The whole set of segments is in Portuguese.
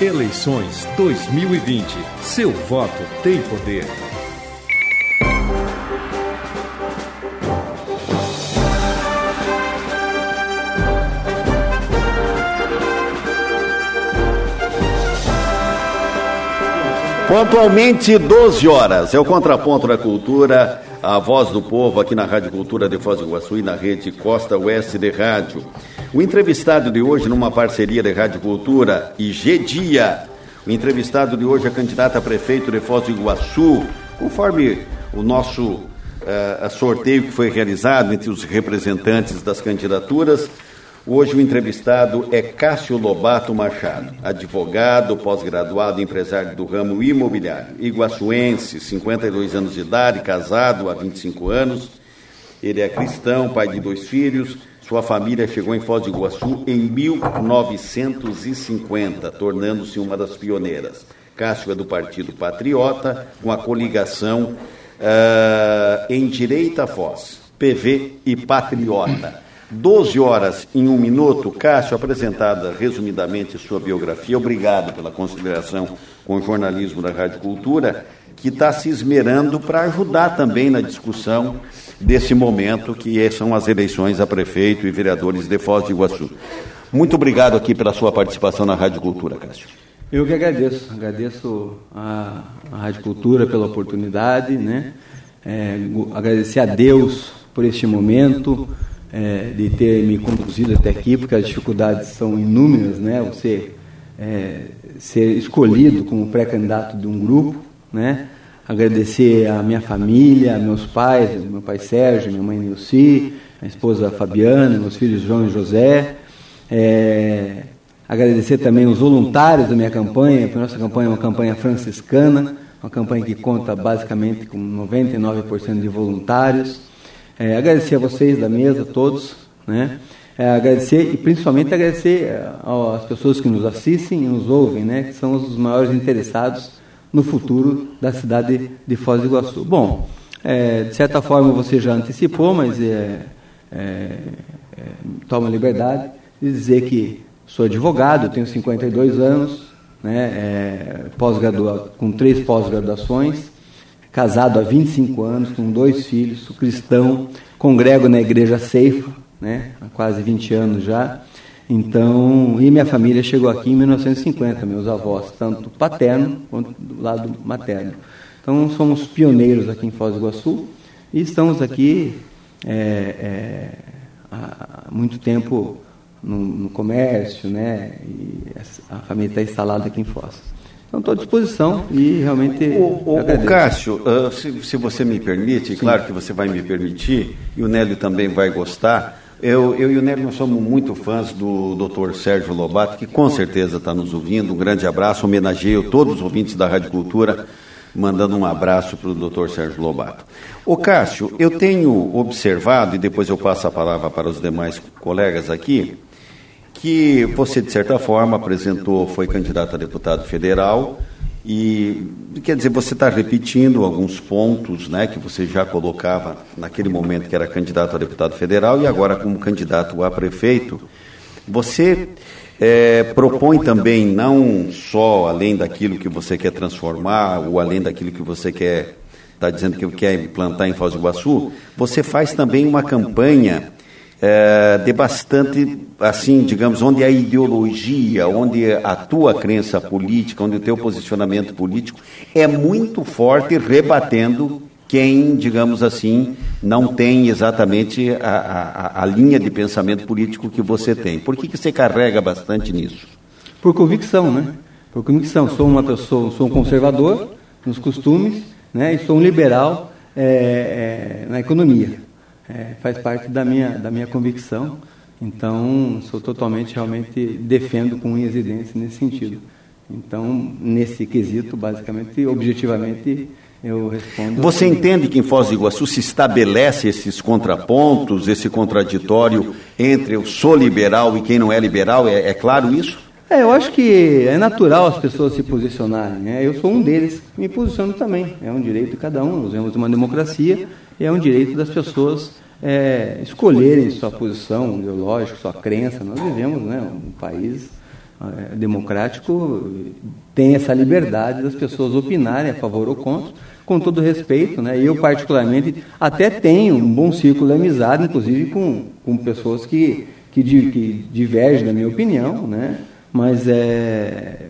Eleições 2020. Seu voto tem poder. Pontualmente 12 horas, é o contraponto da cultura, a voz do povo aqui na Rádio Cultura de Foz do Iguaçu e na rede Costa Oeste de Rádio. O entrevistado de hoje, numa parceria de Rádio Cultura e G Dia, o entrevistado de hoje é candidato a prefeito de Foz do Iguaçu, conforme o nosso uh, sorteio que foi realizado entre os representantes das candidaturas. Hoje o entrevistado é Cássio Lobato Machado, advogado, pós-graduado, empresário do ramo imobiliário, iguaçuense, 52 anos de idade, casado há 25 anos. Ele é cristão, pai de dois filhos. Sua família chegou em Foz do Iguaçu em 1950, tornando-se uma das pioneiras. Cássio é do Partido Patriota, com a coligação uh, em Direita Foz, PV e Patriota. 12 horas em um minuto. Cássio, apresentada resumidamente sua biografia. Obrigado pela consideração com o jornalismo da Rádio Cultura, que está se esmerando para ajudar também na discussão desse momento, que são as eleições a prefeito e vereadores de Foz do Iguaçu. Muito obrigado aqui pela sua participação na Rádio Cultura, Cássio. Eu que agradeço, agradeço a, a Rádio Cultura pela oportunidade, né? É, agradecer a Deus por este momento, é, de ter me conduzido até aqui, porque as dificuldades são inúmeras, né? Você é, ser escolhido como pré-candidato de um grupo, né? Agradecer a minha família, meus pais, meu pai Sérgio, minha mãe Nilce, minha esposa Fabiana, meus filhos João e José. É, agradecer também os voluntários da minha campanha, porque a nossa campanha é uma campanha franciscana, uma campanha que conta basicamente com 99% de voluntários. É, agradecer a vocês da mesa, todos, né? É, agradecer e principalmente agradecer é, às pessoas que nos assistem e nos ouvem, né? Que são os maiores interessados no futuro da cidade de Foz do Iguaçu. Bom, é, de certa forma você já antecipou, mas é, é, é toma liberdade de dizer que sou advogado, tenho 52 anos, né, pós-graduado, com três pós-graduações, casado há 25 anos, com dois filhos, cristão, congrego na igreja Ceifa, né, há quase 20 anos já. Então, e minha família chegou aqui em 1950, meus avós, tanto paterno quanto do lado materno. Então, somos pioneiros aqui em Foz do Iguaçu e estamos aqui é, é, há muito tempo no, no comércio, né? E a família está instalada aqui em Foz. Então, estou à disposição e realmente. O, o, o Cássio, uh, se, se, você me permite, Sim. claro que você vai me permitir, e o Nélio também vai gostar. Eu, eu e o Nélio nós somos muito fãs do Dr. Sérgio Lobato, que com certeza está nos ouvindo. Um grande abraço, homenageio todos os ouvintes da Rádio Cultura, mandando um abraço para o Dr. Sérgio Lobato. O Cássio, eu tenho observado, e depois eu passo a palavra para os demais colegas aqui, que você, de certa forma, apresentou, foi candidato a deputado federal e, quer dizer, você está repetindo alguns pontos né, que você já colocava naquele momento que era candidato a deputado federal e agora como candidato a prefeito. Você é, propõe também, não só além daquilo que você quer transformar ou além daquilo que você quer, está dizendo que quer implantar em Foz do Iguaçu, você faz também uma campanha é, de bastante, assim, digamos, onde a ideologia, onde a tua crença política, onde o teu posicionamento político é muito forte, rebatendo quem, digamos assim, não tem exatamente a, a, a linha de pensamento político que você tem. Por que, que você carrega bastante nisso? Por convicção, né? Por convicção. Sou uma pessoa, sou um conservador nos costumes, né? E sou um liberal é, é, na economia é, faz parte da minha, da minha convicção. Então, sou totalmente, realmente, defendo com unhas e dentes nesse sentido. Então, nesse quesito, basicamente, objetivamente, eu respondo. Você entende que em Foz do Iguaçu se estabelece esses contrapontos, esse contraditório entre eu sou liberal e quem não é liberal? É, é claro isso? É, eu acho que é natural as pessoas se posicionarem. Né? Eu sou um deles, me posiciono também. É um direito de cada um. Nós vemos uma democracia é um direito das pessoas é, escolherem sua posição ideológica, sua crença. Nós vivemos né, um país é, democrático tem essa liberdade das pessoas opinarem a favor ou contra, com todo respeito, né? Eu particularmente até tenho um bom círculo de amizade, inclusive com, com pessoas que, que, que divergem da minha opinião, né? Mas é,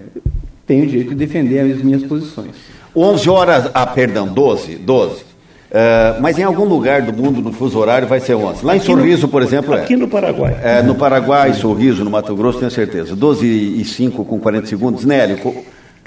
tenho o direito de defender as minhas posições. 11 horas, ah, perdão, 12, 12. Uh, mas em algum lugar do mundo, no fuso horário, vai ser 11. Lá em aqui Sorriso, no, por exemplo, aqui é. Aqui no Paraguai. É, no Paraguai, Sorriso, no Mato Grosso, tenho certeza. 12 e 5 com 40 segundos. Nélio,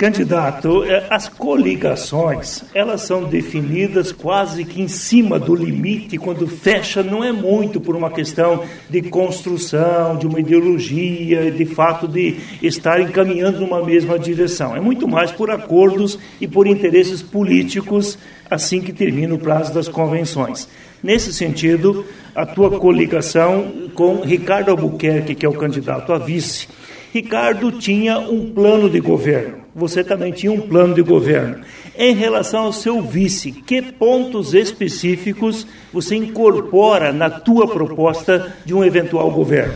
Candidato, é, as coligações, elas são definidas quase que em cima do limite, quando fecha não é muito por uma questão de construção, de uma ideologia, de fato de estar encaminhando numa mesma direção. É muito mais por acordos e por interesses políticos assim que termina o prazo das convenções. Nesse sentido, a tua coligação com Ricardo Albuquerque, que é o candidato a vice, Ricardo tinha um plano de governo, você também tinha um plano de governo. Em relação ao seu vice, que pontos específicos você incorpora na tua proposta de um eventual governo?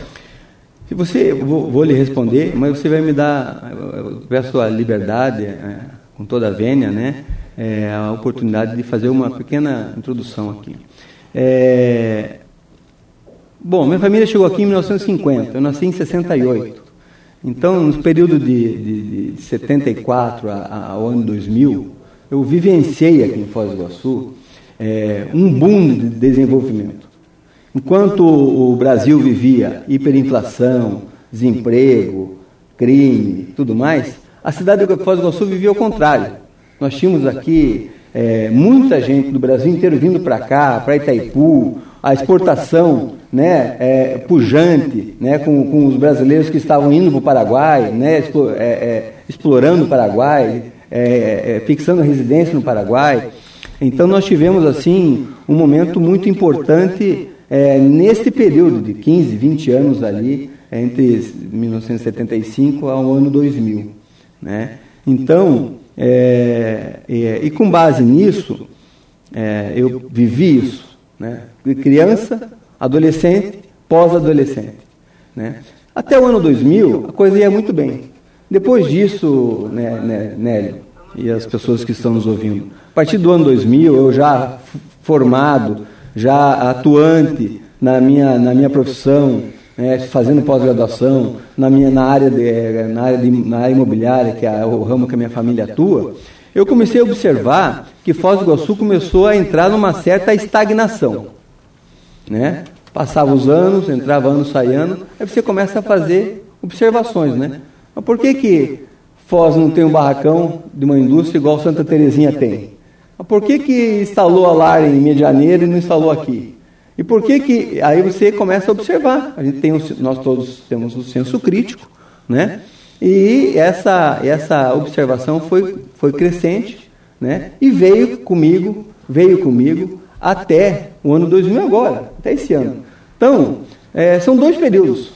Se você, vou, vou lhe responder, mas você vai me dar, eu peço a liberdade, é, com toda a vênia, né, é, a oportunidade de fazer uma pequena introdução aqui. É, bom, minha família chegou aqui em 1950, eu nasci em 68. Então, no período de, de, de 74 ao ano 2000, eu vivenciei aqui em Foz do Iguaçu é, um boom de desenvolvimento. Enquanto o Brasil vivia hiperinflação, desemprego, crime, tudo mais, a cidade de Foz do Iguaçu vivia ao contrário. Nós tínhamos aqui é, muita gente do Brasil inteiro vindo para cá, para Itaipu, a exportação né, é, pujante né, com, com, os brasileiros que estavam indo para o Paraguai, né, é, é, explorando o Paraguai, é, é, fixando residência no Paraguai. Então nós tivemos assim um momento muito importante é, neste período de 15, 20 anos ali, entre 1975 ao ano 2000. Né? Então, e com base nisso, eu vivi isso, né? criança, adolescente, pós-adolescente. Né? Até o ano 2000, a coisa ia muito bem. Depois disso, né, né, Nélio, e as pessoas que estão nos ouvindo, a partir do ano 2000, eu já formado, já atuante na minha, na minha profissão, né, fazendo pós-graduação, na, minha, na, área de, na, área de, na área imobiliária, que é o ramo que a minha família atua, eu comecei a observar que Foz do Iguaçu começou a entrar numa certa estagnação. Né? Passava os anos, entrava ano, saia ano, aí você começa a fazer observações, né? Mas por que que Foz não tem um barracão de uma indústria igual Santa Terezinha tem? Mas por que que instalou a LAR em Medianeira e não instalou aqui? E por que que... Aí você começa a observar. A gente tem, nós todos temos o senso crítico, né? E essa, essa observação foi, foi crescente, né? E veio comigo, veio comigo até o ano 2000 agora, até esse ano. Então, é, são dois períodos,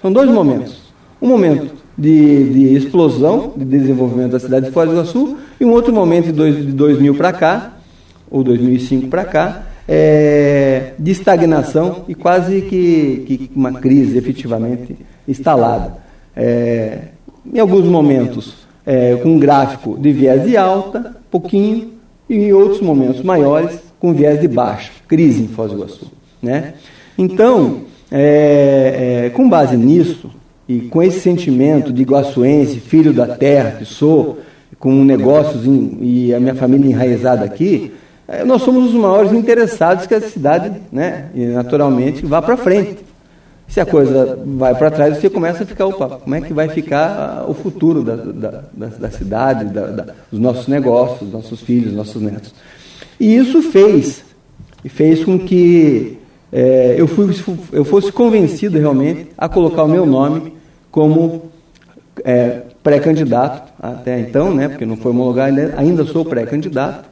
são dois momentos. Um momento de, de, explosão, de desenvolvimento da cidade de Foz do Iguaçu, e um outro momento de, dois, de 2000 para cá, ou 2005 para cá, é, de estagnação e quase que, que, uma crise efetivamente instalada. É, em alguns momentos, é, com um gráfico de viés de alta, pouquinho, e em outros momentos maiores, com viés de baixa, crise em Foz do Iguaçu. Né? Então, é, é, com base nisso, e com esse sentimento de iguaçuense, filho da terra que sou, com negócios em, e a minha família enraizada aqui, é, nós somos os maiores interessados que a cidade, né, naturalmente, vá para frente. Se a coisa vai para trás, você começa a ficar, opa, como é que vai ficar o futuro da, da, da, da cidade, da, dos nossos negócios, dos nossos filhos, dos nossos netos. E isso fez, fez com que é, eu, fui, eu fosse convencido realmente a colocar o meu nome como é, pré-candidato até então, né, porque não foi homologado, ainda, ainda sou pré-candidato,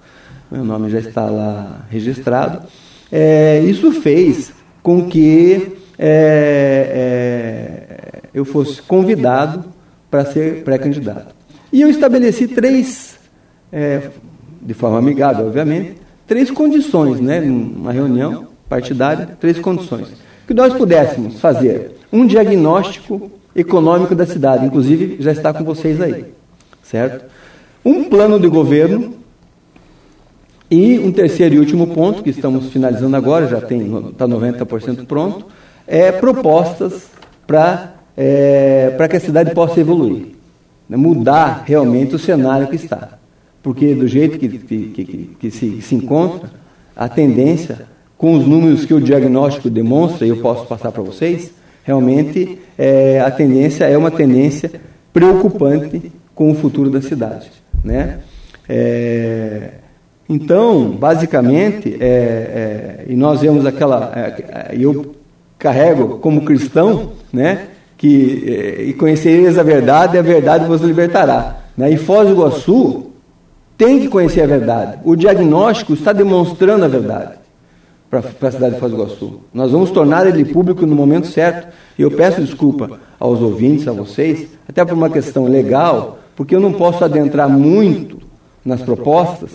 meu nome já está lá registrado. É, isso fez com que é, é eu fosse convidado para ser pré-candidato. E eu estabeleci três é, de forma amigável, obviamente, três condições, né, numa reunião partidária, três condições. Que nós pudéssemos fazer um diagnóstico econômico da cidade, inclusive já está com vocês aí, certo? Um plano de governo e um terceiro e último ponto, que estamos finalizando agora, já está 90% pronto, é propostas para é, que a cidade possa evoluir, né, mudar realmente o cenário que está. Porque do jeito que, que, que, que se, se encontra, a tendência, com os números que o diagnóstico demonstra, e eu posso passar para vocês, realmente é, a tendência é uma tendência preocupante com o futuro da cidade. Né? É, então, basicamente, é, é, e nós vemos aquela. É, é, eu carrego como cristão, né? Que, é, e conhecereis a verdade, e a verdade vos libertará. Né? E Foz do Iguaçu tem que conhecer a verdade. O diagnóstico está demonstrando a verdade para a cidade de Foz do Iguaçu. Nós vamos tornar ele público no momento certo. E eu peço desculpa aos ouvintes, a vocês, até por uma questão legal, porque eu não posso adentrar muito nas propostas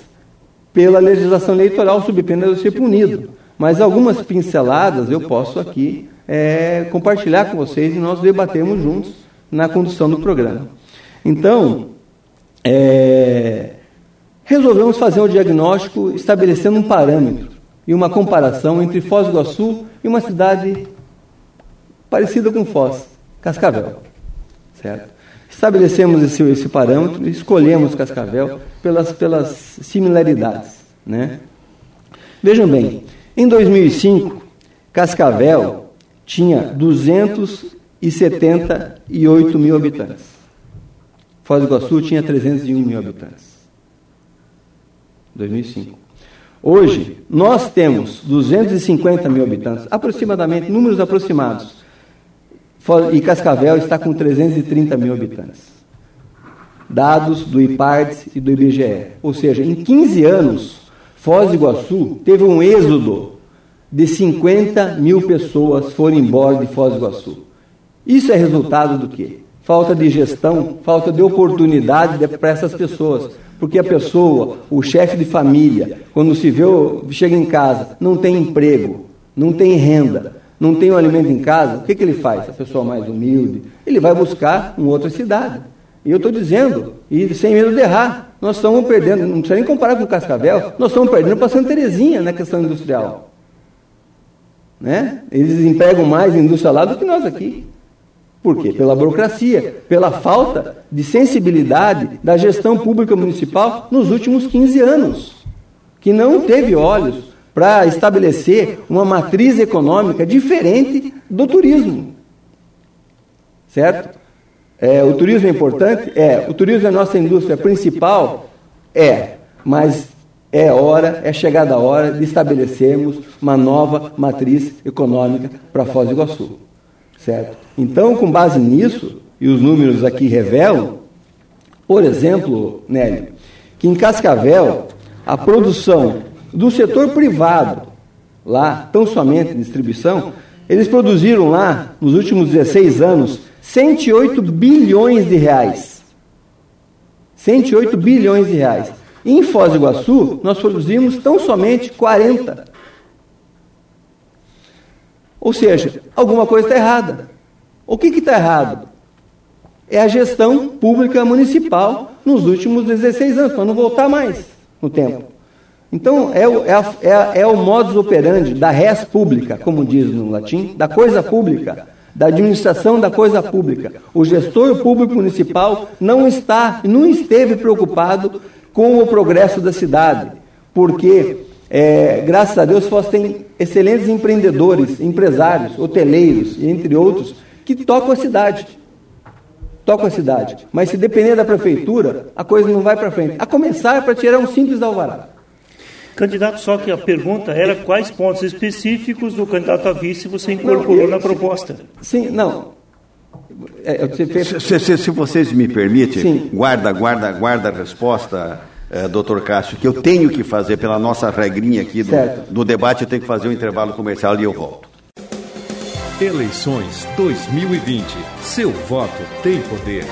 pela legislação eleitoral sob pena de ser punido. Mas algumas pinceladas eu posso aqui é, compartilhar com vocês e nós debatemos juntos na condução do programa. Então, é, resolvemos fazer o diagnóstico estabelecendo um parâmetro e uma comparação entre Foz do Iguaçu e uma cidade parecida com Foz, Cascavel. Certo? Estabelecemos esse, esse parâmetro e escolhemos Cascavel pelas, pelas similaridades. Né? Vejam bem, em 2005, Cascavel tinha 278 mil habitantes. Foz do Iguaçu tinha 301 mil habitantes. 2005. Hoje, nós temos 250 mil habitantes, aproximadamente, números aproximados e Cascavel está com 330 mil habitantes. Dados do IPARDS e do IBGE. Ou seja, em 15 anos, Foz do Iguaçu teve um êxodo de 50 mil pessoas foram embora de Foz do Iguaçu. Isso é resultado do quê? Falta de gestão, falta de oportunidade para essas pessoas. Porque a pessoa, o chefe de família, quando se vê, chega em casa, não tem emprego, não tem renda, não tem um alimento em casa, o que, que ele faz? A pessoa mais humilde, ele vai buscar uma outra cidade. E eu estou dizendo, e sem medo de errar, nós estamos perdendo, não precisa nem comparar com o Cascavel, nós estamos perdendo para Santa Terezinha na questão industrial. Né? Eles empregam mais indústria lá do que nós aqui. Por quê? Pela burocracia, pela falta de sensibilidade da gestão pública municipal nos últimos 15 anos, que não teve olhos para estabelecer uma matriz econômica diferente do turismo. Certo? É, o turismo é importante? É. O turismo é a nossa indústria principal? É. Mas é hora, é chegada a hora de estabelecermos uma nova matriz econômica para Foz do Iguaçu. Certo? Então, com base nisso, e os números aqui revelam, por exemplo, Nélio, que em Cascavel a produção do setor privado, lá, tão somente distribuição, eles produziram lá, nos últimos 16 anos, 108 bilhões de reais. 108 bilhões de reais. Em Foz do Iguaçu, nós produzimos tão somente 40. Ou seja, alguma coisa está errada. O que está errado? É a gestão pública municipal nos últimos 16 anos, para não voltar mais no tempo. Então, é o, é, a, é, a, é o modus operandi da res pública, como diz no latim, da coisa pública, da administração da coisa pública. O gestor público municipal não está, não esteve preocupado com o progresso da cidade, porque, é, graças a Deus, Foz tem excelentes empreendedores, empresários, hoteleiros, entre outros, que tocam a cidade. Tocam a cidade. Mas se depender da prefeitura, a coisa não vai para frente. A começar para tirar um simples alvará. Candidato, só que a pergunta era quais pontos específicos do candidato a vice você incorporou na proposta. Sim, não. É, se, se, se, vocês me permitem, Sim. guarda, guarda, guarda a resposta, é, doutor Cássio, que eu tenho que fazer pela nossa regrinha aqui do, do debate, eu tenho que fazer um intervalo comercial e eu volto. Eleições 2020. Seu voto tem poder.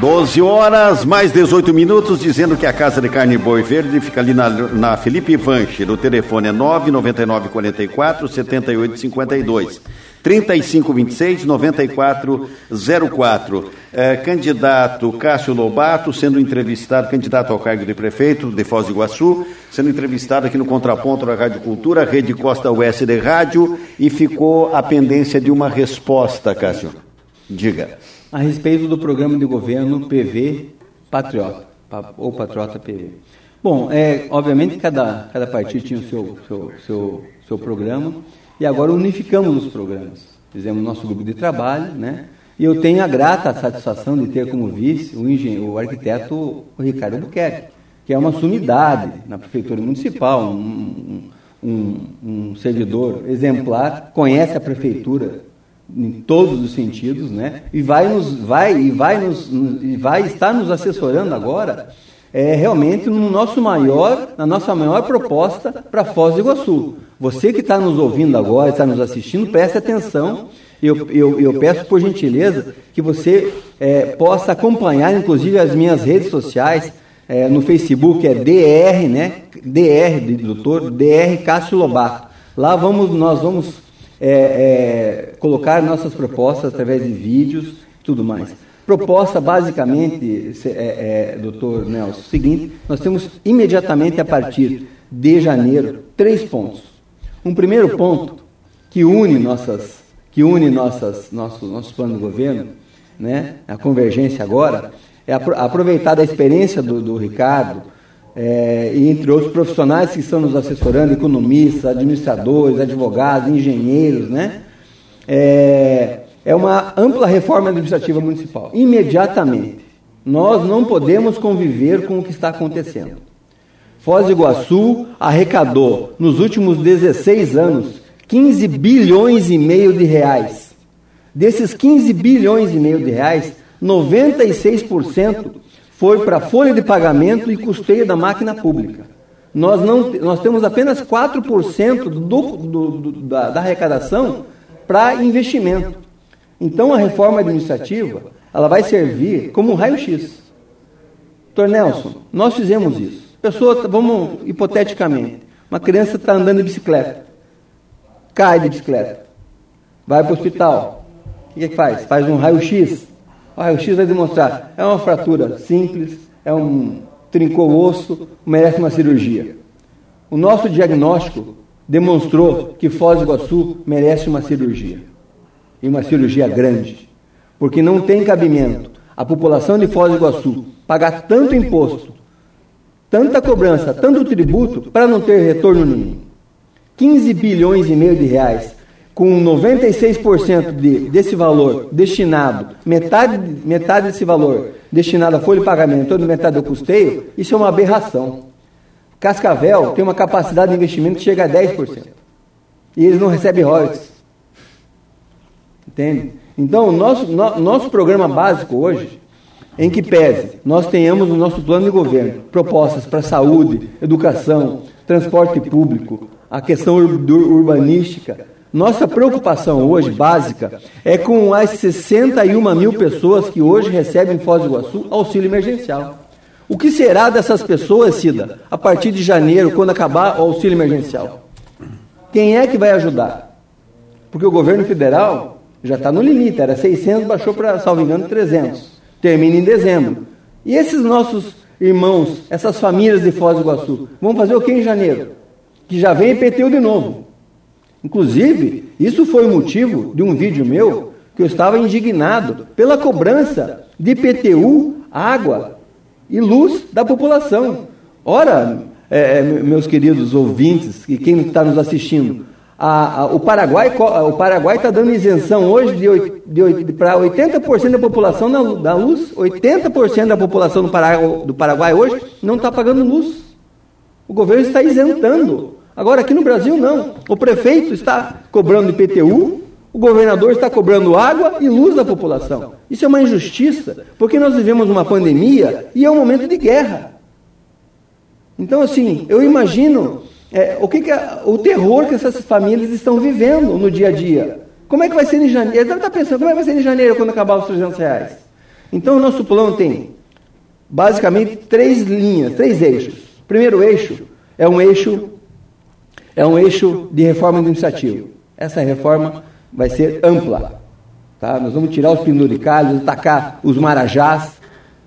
12 horas, mais 18 minutos, dizendo que a Casa de Carne Boi Verde fica ali na, na Felipe Vanche. O telefone é 99944 7852. 3526 9404. É, candidato Cássio Lobato, sendo entrevistado, candidato ao cargo de prefeito de Foz do Iguaçu, sendo entrevistado aqui no Contraponto da Rádio Cultura, Rede Costa Oeste de Rádio, e ficou a pendência de uma resposta, Cássio. Diga. A respeito do programa de governo PV Patriota, ou Patriota PV. Bom, é, obviamente cada, cada partido tinha o seu, seu, seu, seu programa e agora unificamos os programas. Fizemos nosso grupo de trabalho, né? E eu tenho a grata satisfação de ter como vice o, engenheiro, o arquiteto Ricardo Buquerque, que é uma sumidade na prefeitura municipal, um, um, um servidor exemplar, conhece a prefeitura em todos os sentidos, né? E vai nos vai e vai nos e vai estar nos assessorando agora é realmente no nosso maior, na nossa maior proposta para Foz do Iguaçu. Você que está nos ouvindo agora, está nos assistindo, preste atenção. Eu, eu, eu peço por gentileza que você é, possa acompanhar, inclusive, as minhas redes sociais. É, no Facebook é DR, né? DR, doutor, DR Cássio Lobato. Lá vamos, nós vamos é, é, colocar nossas propostas através de vídeos tudo mais. Proposta, basicamente, é, é, doutor Nelson, seguinte, nós temos imediatamente a partir de janeiro três pontos. Um primeiro ponto que une nossas, que une nossas, nosso, nosso plano de governo, né, a convergência agora, é aproveitar a experiência do, do Ricardo, é, e entre outros profissionais que estão nos assessorando, economistas, administradores, advogados, engenheiros, né? É, é uma ampla reforma administrativa municipal. Imediatamente. Nós não podemos conviver com o que está acontecendo. Foz do Iguaçu arrecadou, nos últimos 16 anos, 15 bilhões e meio de reais. Desses 15 bilhões e meio de reais, 96% foi para folha de pagamento e custeio da máquina pública. Nós, não, nós temos apenas 4% do, do, do, da, da arrecadação para investimento. Então a reforma administrativa ela vai servir como um raio-x. Doutor Nelson, nós fizemos isso. Pessoa, vamos hipoteticamente, uma criança está andando de bicicleta, cai de bicicleta, vai para o hospital. O que, que faz? Faz um raio-x. O raio-x vai demonstrar, é uma fratura simples, é um trincou o osso, merece uma cirurgia. O nosso diagnóstico demonstrou que Foz do Iguaçu merece uma cirurgia e uma cirurgia grande, porque não tem cabimento a população de Foz do Iguaçu pagar tanto imposto, tanta cobrança, tanto tributo para não ter retorno nenhum. 15 bilhões e meio de reais, com 96% de, desse valor destinado, metade, metade desse valor destinado a folha de pagamento, outra metade ao custeio, isso é uma aberração. Cascavel tem uma capacidade de investimento que chega a 10%. E eles não recebem royalties. Entende? Então, nosso, no, nosso programa básico hoje, em que pese nós tenhamos no nosso plano de governo propostas para saúde, educação, transporte público, a questão ur urbanística, nossa preocupação hoje, básica, é com as 61 mil pessoas que hoje recebem em Foz do Iguaçu auxílio emergencial. O que será dessas pessoas, Cida, a partir de janeiro, quando acabar o auxílio emergencial? Quem é que vai ajudar? Porque o governo federal já está no limite, era 600, baixou para, salvo engano, 300. Termina em dezembro. E esses nossos irmãos, essas famílias de Foz do Iguaçu, vão fazer o que em janeiro? Que já vem IPTU de novo. Inclusive, isso foi o motivo de um vídeo meu que eu estava indignado pela cobrança de IPTU, água e luz da população. Ora, é, é meus queridos ouvintes e quem está nos assistindo, a, a, o Paraguai o Paraguai está dando isenção hoje de, de, de para 80% da população na, da luz. 80% da população do Paraguai, do Paraguai hoje não está pagando luz. O governo está isentando. Agora, aqui no Brasil, não. O prefeito está cobrando IPTU, o governador está cobrando água e luz da população. Isso é uma injustiça, porque nós vivemos uma pandemia e é um momento de guerra. Então, assim, eu imagino é, o, que, que é, o terror que essas famílias estão vivendo no dia a dia. Como é que vai ser em janeiro? Ele estar pensando, como é que vai ser em janeiro quando acabar os 300 reais? Então, o nosso plano tem basicamente três linhas, três eixos. O primeiro eixo é um eixo é um eixo de reforma administrativa. Essa reforma vai ser ampla. Tá? Nós vamos tirar os penduricalhos, atacar os marajás,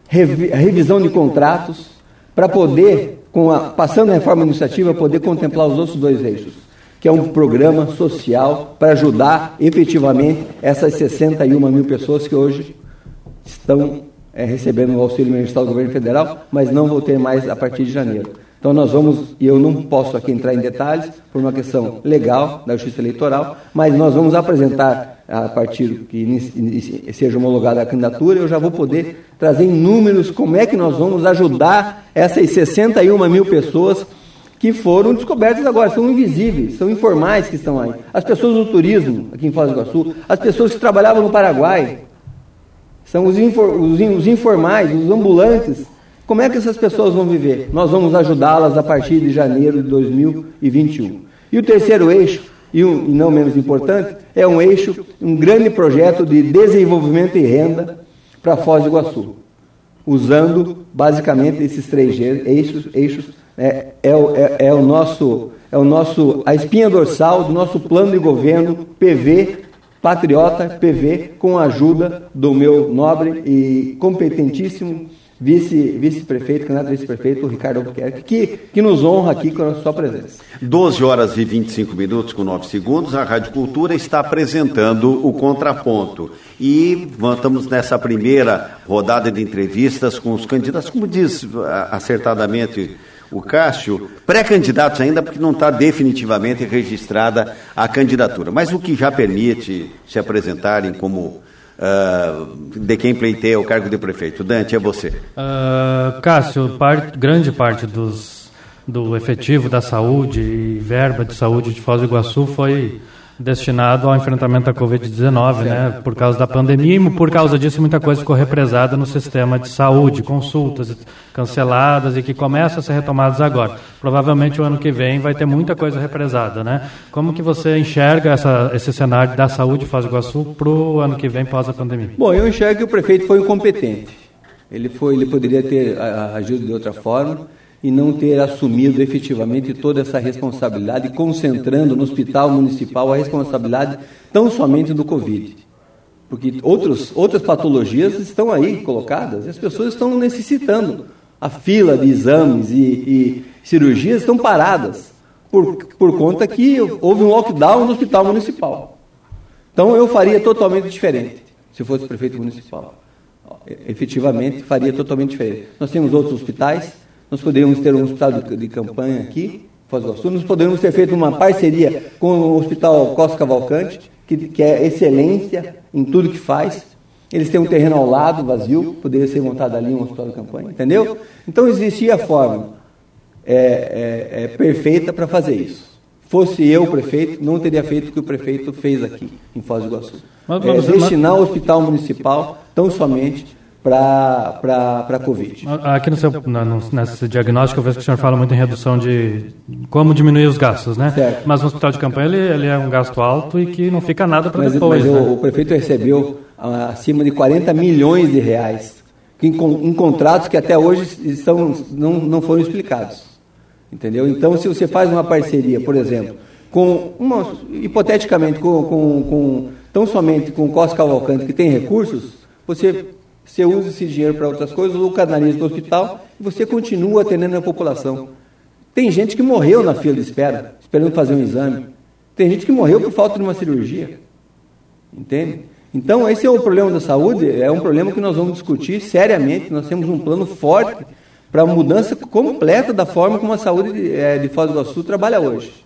revi revisão de contratos, para poder, a, passando a reforma administrativa, poder contemplar os outros dois eixos, que é um programa social para ajudar efetivamente essas 61 mil pessoas que hoje estão é, recebendo o auxílio emergencial do governo federal, mas não vão ter mais a partir de janeiro. Então nós vamos, e eu não posso aqui entrar em detalhes, por uma questão legal da Justiça Eleitoral, mas nós vamos apresentar, a partir que seja homologada a candidatura, eu já vou poder trazer em números como é que nós vamos ajudar essas 61 mil pessoas que foram descobertas agora, são invisíveis, são informais que estão aí. As pessoas do turismo, aqui em Foz do Iguaçu, as pessoas que trabalhavam no Paraguai, são os, infor, os, os informais, os ambulantes. Como é que essas pessoas vão viver? Nós vamos ajudá-las a partir de janeiro de 2021. E o terceiro eixo, e, um, e não menos importante, é um eixo, um grande projeto de desenvolvimento e renda para Foz do Iguaçu, usando basicamente esses três eixos, eixos é, é, é, é, o nosso, é o nosso, a espinha dorsal do nosso plano de governo PV patriota PV, com a ajuda do meu nobre e competentíssimo vice, vice-prefeito, candidato vice-prefeito, Ricardo Albuquerque, que, que nos honra aqui com a sua presença. 12 horas e 25 minutos com 9 segundos, a Rádio Cultura está apresentando o contraponto. E estamos nessa primeira rodada de entrevistas com os candidatos, como diz acertadamente o Cássio, pré-candidatos ainda, porque não está definitivamente registrada a candidatura, mas o que já permite se apresentarem como uh, de quem pleiteia o cargo de prefeito. Dante, é você. Uh, Cássio, grande parte dos, do efetivo da saúde e verba de saúde de Foz do Iguaçu foi destinado ao enfrentamento da Covid-19, né? Por causa da pandemia e por causa disso muita coisa ficou represada no sistema de saúde, consultas canceladas e que começam a ser retomadas agora. Provavelmente o ano que vem vai ter muita coisa represada, né? Como que você enxerga essa, esse cenário da saúde do Iguaçu para o ano que vem pós a pandemia? Bom, eu enxergo que o prefeito foi incompetente. Ele foi, ele poderia ter agido de outra forma e não ter assumido efetivamente toda essa responsabilidade, concentrando no hospital municipal a responsabilidade tão somente do Covid. Porque outros, outras patologias estão aí colocadas e as pessoas estão necessitando. A fila de exames e, e cirurgias estão paradas por, por conta que houve um lockdown no hospital municipal. Então eu faria totalmente diferente se fosse prefeito municipal. Efetivamente faria totalmente diferente. Nós temos outros hospitais nós poderíamos ter um hospital de, de campanha aqui, Foz do Iguaçu. Nós poderíamos ter feito uma parceria com o Hospital Costa Cavalcante, que, que é excelência em tudo que faz. Eles têm um terreno ao lado, vazio, poderia ser montado ali um hospital de campanha, entendeu? Então existia a forma é, é, é perfeita para fazer isso. Fosse eu o prefeito, não teria feito o que o prefeito fez aqui em Foz do Iguaçu. É, destinar o hospital municipal tão somente para a Covid. Aqui no seu no, nesse diagnóstico, eu vejo que o senhor fala muito em redução de como diminuir os gastos, né? Certo. Mas o hospital de campanha ele, ele, é um gasto alto e que não fica nada para depois. Mas né? o, o, prefeito recebeu acima de 40 milhões de reais em, em contratos que até hoje estão, não, não foram explicados. Entendeu? Então, se você faz uma parceria, por exemplo, com uma, hipoteticamente, com, com, com tão somente com o Costa Cavalcante, que tem recursos, você você usa esse dinheiro para outras coisas ou canaliza para o hospital e você continua atendendo a população. Tem gente que morreu na fila de espera, esperando fazer um exame. Tem gente que morreu por falta de uma cirurgia. Entende? Então, esse é o problema da saúde, é um problema que nós vamos discutir seriamente. Nós temos um plano forte para a mudança completa da forma como a saúde de, é, de Foz do Iguaçu trabalha hoje.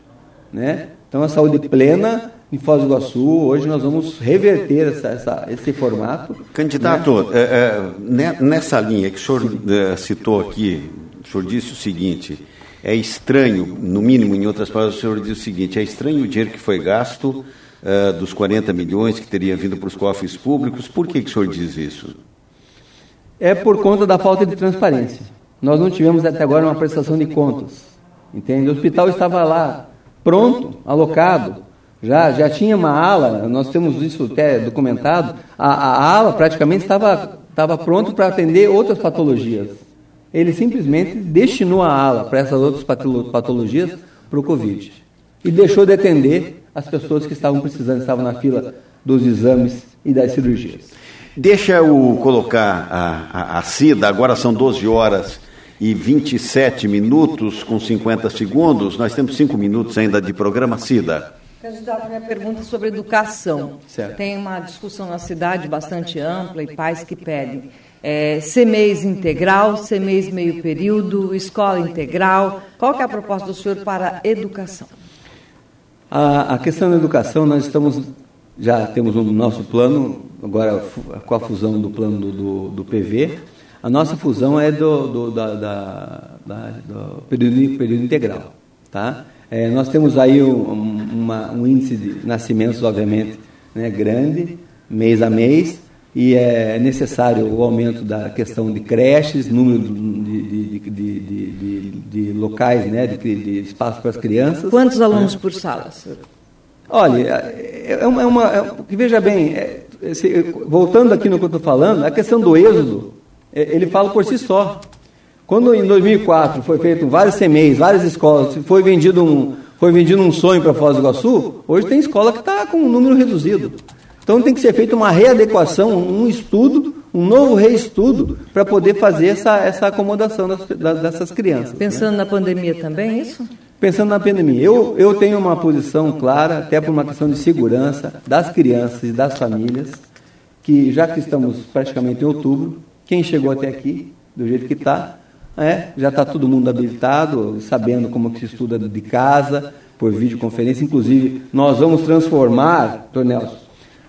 Né? Então, a saúde plena em Foz do Iguaçu. Hoje nós vamos reverter essa, essa, esse formato. Candidato, né? é, é, nessa linha que o senhor é, citou aqui, o senhor disse o seguinte: é estranho, no mínimo, em outras palavras, o senhor disse o seguinte: é estranho o dinheiro que foi gasto é, dos 40 milhões que teria vindo para os cofres públicos. Por que, que o senhor diz isso? É por conta da falta de transparência. Nós não tivemos até agora uma prestação de contas. Entende? O hospital estava lá, pronto, alocado, já, já tinha uma ala, nós temos isso até documentado, a, a ala praticamente estava, estava pronto para atender outras patologias. Ele simplesmente destinou a ala para essas outras patologias para o Covid. E deixou de atender as pessoas que estavam precisando, estavam na fila dos exames e das cirurgias. Deixa eu colocar a, a, a Cida, agora são 12 horas e 27 minutos com 50 segundos. Nós temos 5 minutos ainda de programa. Cida. Candidato, minha pergunta é sobre educação. Certo. Tem uma discussão na cidade bastante ampla e pais que pedem é, CMEIs integral, CMEIs meio período, escola integral. Qual que é a proposta do senhor para a educação? A, a questão da educação, nós estamos, já temos um nosso plano, agora com a fusão do plano do, do, do PV, a nossa fusão é do, do, da, da, da, do período, período integral. Tá? É, nós temos aí um, uma, um índice de nascimentos, obviamente, né, grande, mês a mês, e é necessário o aumento da questão de creches, número de, de, de, de locais, né, de, espaço para as crianças. Quantos alunos né? por sala? Senhor? Olha, é, é uma, é uma é, veja bem, é, se, voltando aqui no que eu estou falando, a questão do êxodo, é, ele fala por si só. Quando em 2004 foi feito vários CMEs, várias escolas, foi vendido um, foi vendido um sonho para Foz do Iguaçu, hoje tem escola que está com um número reduzido. Então tem que ser feita uma readequação, um estudo, um novo reestudo para poder fazer essa, essa acomodação das, das, dessas crianças. Né? Pensando né? na pandemia também, é isso? Pensando na pandemia, eu, eu tenho uma posição clara, até por uma questão de segurança das crianças e das famílias, que já que estamos praticamente em outubro, quem chegou até aqui, do jeito que está, é, já está todo mundo habilitado, sabendo como que se estuda de casa, por videoconferência. Inclusive, nós vamos transformar, Tornelson,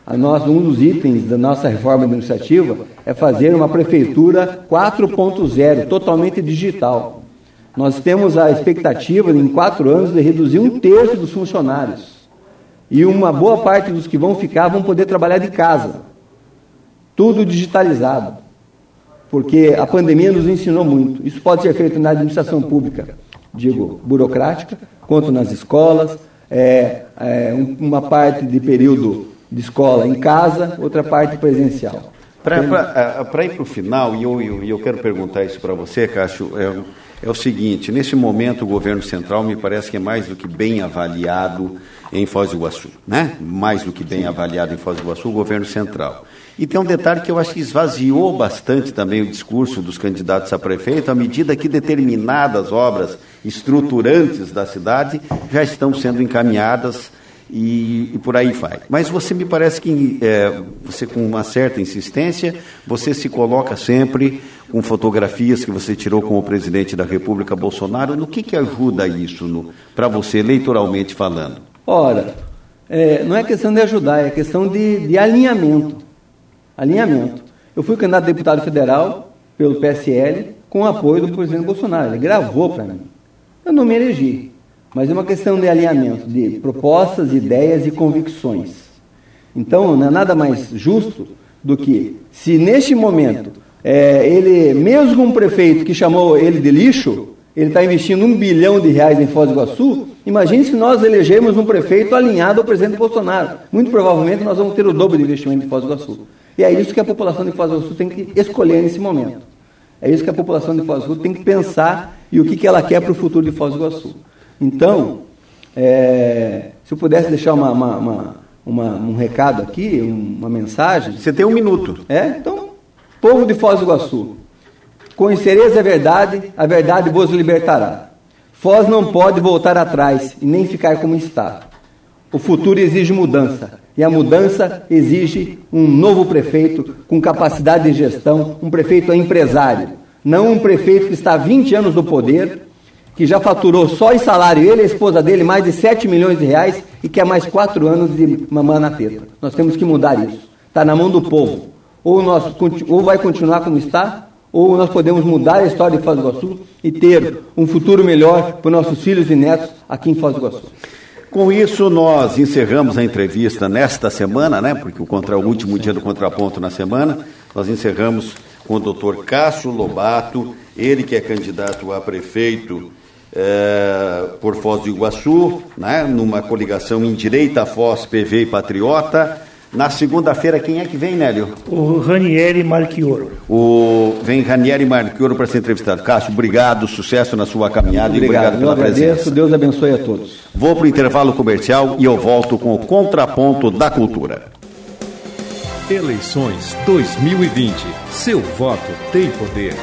a nós, um dos itens da nossa reforma administrativa é fazer uma prefeitura 4.0, totalmente digital. Nós temos a expectativa, em quatro anos, de reduzir um terço dos funcionários. E uma boa parte dos que vão ficar vão poder trabalhar de casa. Tudo digitalizado porque a pandemia nos ensinou muito. Isso pode ser feito na administração pública, digo, burocrática, quanto nas escolas, é, é, uma parte de período de escola em casa, outra parte presencial. Para é, ir para o final, e eu, eu, eu, quero perguntar isso para você, Cássio, é, é o seguinte: nesse momento o governo central me parece que é mais do que bem avaliado em Foz do Iguaçu, né? Mais do que bem avaliado em Foz do Iguaçu, o governo central. E tem um detalhe que eu acho que esvaziou bastante também o discurso dos candidatos a prefeito, à medida que determinadas obras estruturantes da cidade já estão sendo encaminhadas e, e por aí vai. Mas você me parece que, é, você com uma certa insistência, você se coloca sempre com fotografias que você tirou com o presidente da República, Bolsonaro. No que, que ajuda isso para você, eleitoralmente falando? Ora, é, não é questão de ajudar, é questão de, de alinhamento alinhamento. Eu fui candidato a deputado federal pelo PSL com o apoio do presidente Bolsonaro. Ele gravou para mim. Eu não me elegi, mas é uma questão de alinhamento de propostas, ideias e convicções. Então, não é nada mais justo do que se neste momento é, ele, mesmo um prefeito que chamou ele de lixo, ele está investindo um bilhão de reais em Foz do Iguaçu. Imagine se nós elegemos um prefeito alinhado ao presidente Bolsonaro. Muito provavelmente nós vamos ter o dobro de investimento em Foz do Iguaçu. E é isso que a população de Foz do Sul tem que escolher nesse momento. É isso que a população de Foz do Sul tem que pensar e o que, que ela quer para o futuro de Foz do Iguaçu. Então, é, se eu pudesse deixar uma, uma, uma, uma, um recado aqui, uma mensagem. Você tem um minuto. É? Então, povo de Foz do Iguaçu, conhecereis a verdade, a verdade vos libertará. Foz não pode voltar atrás e nem ficar como está. O futuro exige mudança. E a mudança exige um novo prefeito com capacidade de gestão, um prefeito empresário. Não um prefeito que está há 20 anos no poder, que já faturou só em salário, ele e a esposa dele, mais de 7 milhões de reais e quer mais 4 anos de mamã na teta. Nós temos que mudar isso. Está na mão do povo. Ou, nós, ou vai continuar como está, ou nós podemos mudar a história de Foz do Iguaçu e ter um futuro melhor para os nossos filhos e netos aqui em Foz do Iguaçu. Com isso, nós encerramos a entrevista nesta semana, né? Porque o, contra, o último dia do contraponto na semana, nós encerramos com o doutor Cássio Lobato, ele que é candidato a prefeito é, por Foz do Iguaçu, né? numa coligação em direita Foz, PV e Patriota. Na segunda-feira, quem é que vem, Nélio? O Ranieri Marchioro. O... Vem Ranieri Marchioro para ser entrevistado. Cássio, obrigado, sucesso na sua caminhada obrigado, e obrigado pela eu agradeço, presença. Deus abençoe a todos. Vou para o intervalo comercial e eu volto com o contraponto da cultura. Eleições 2020. Seu voto tem poder.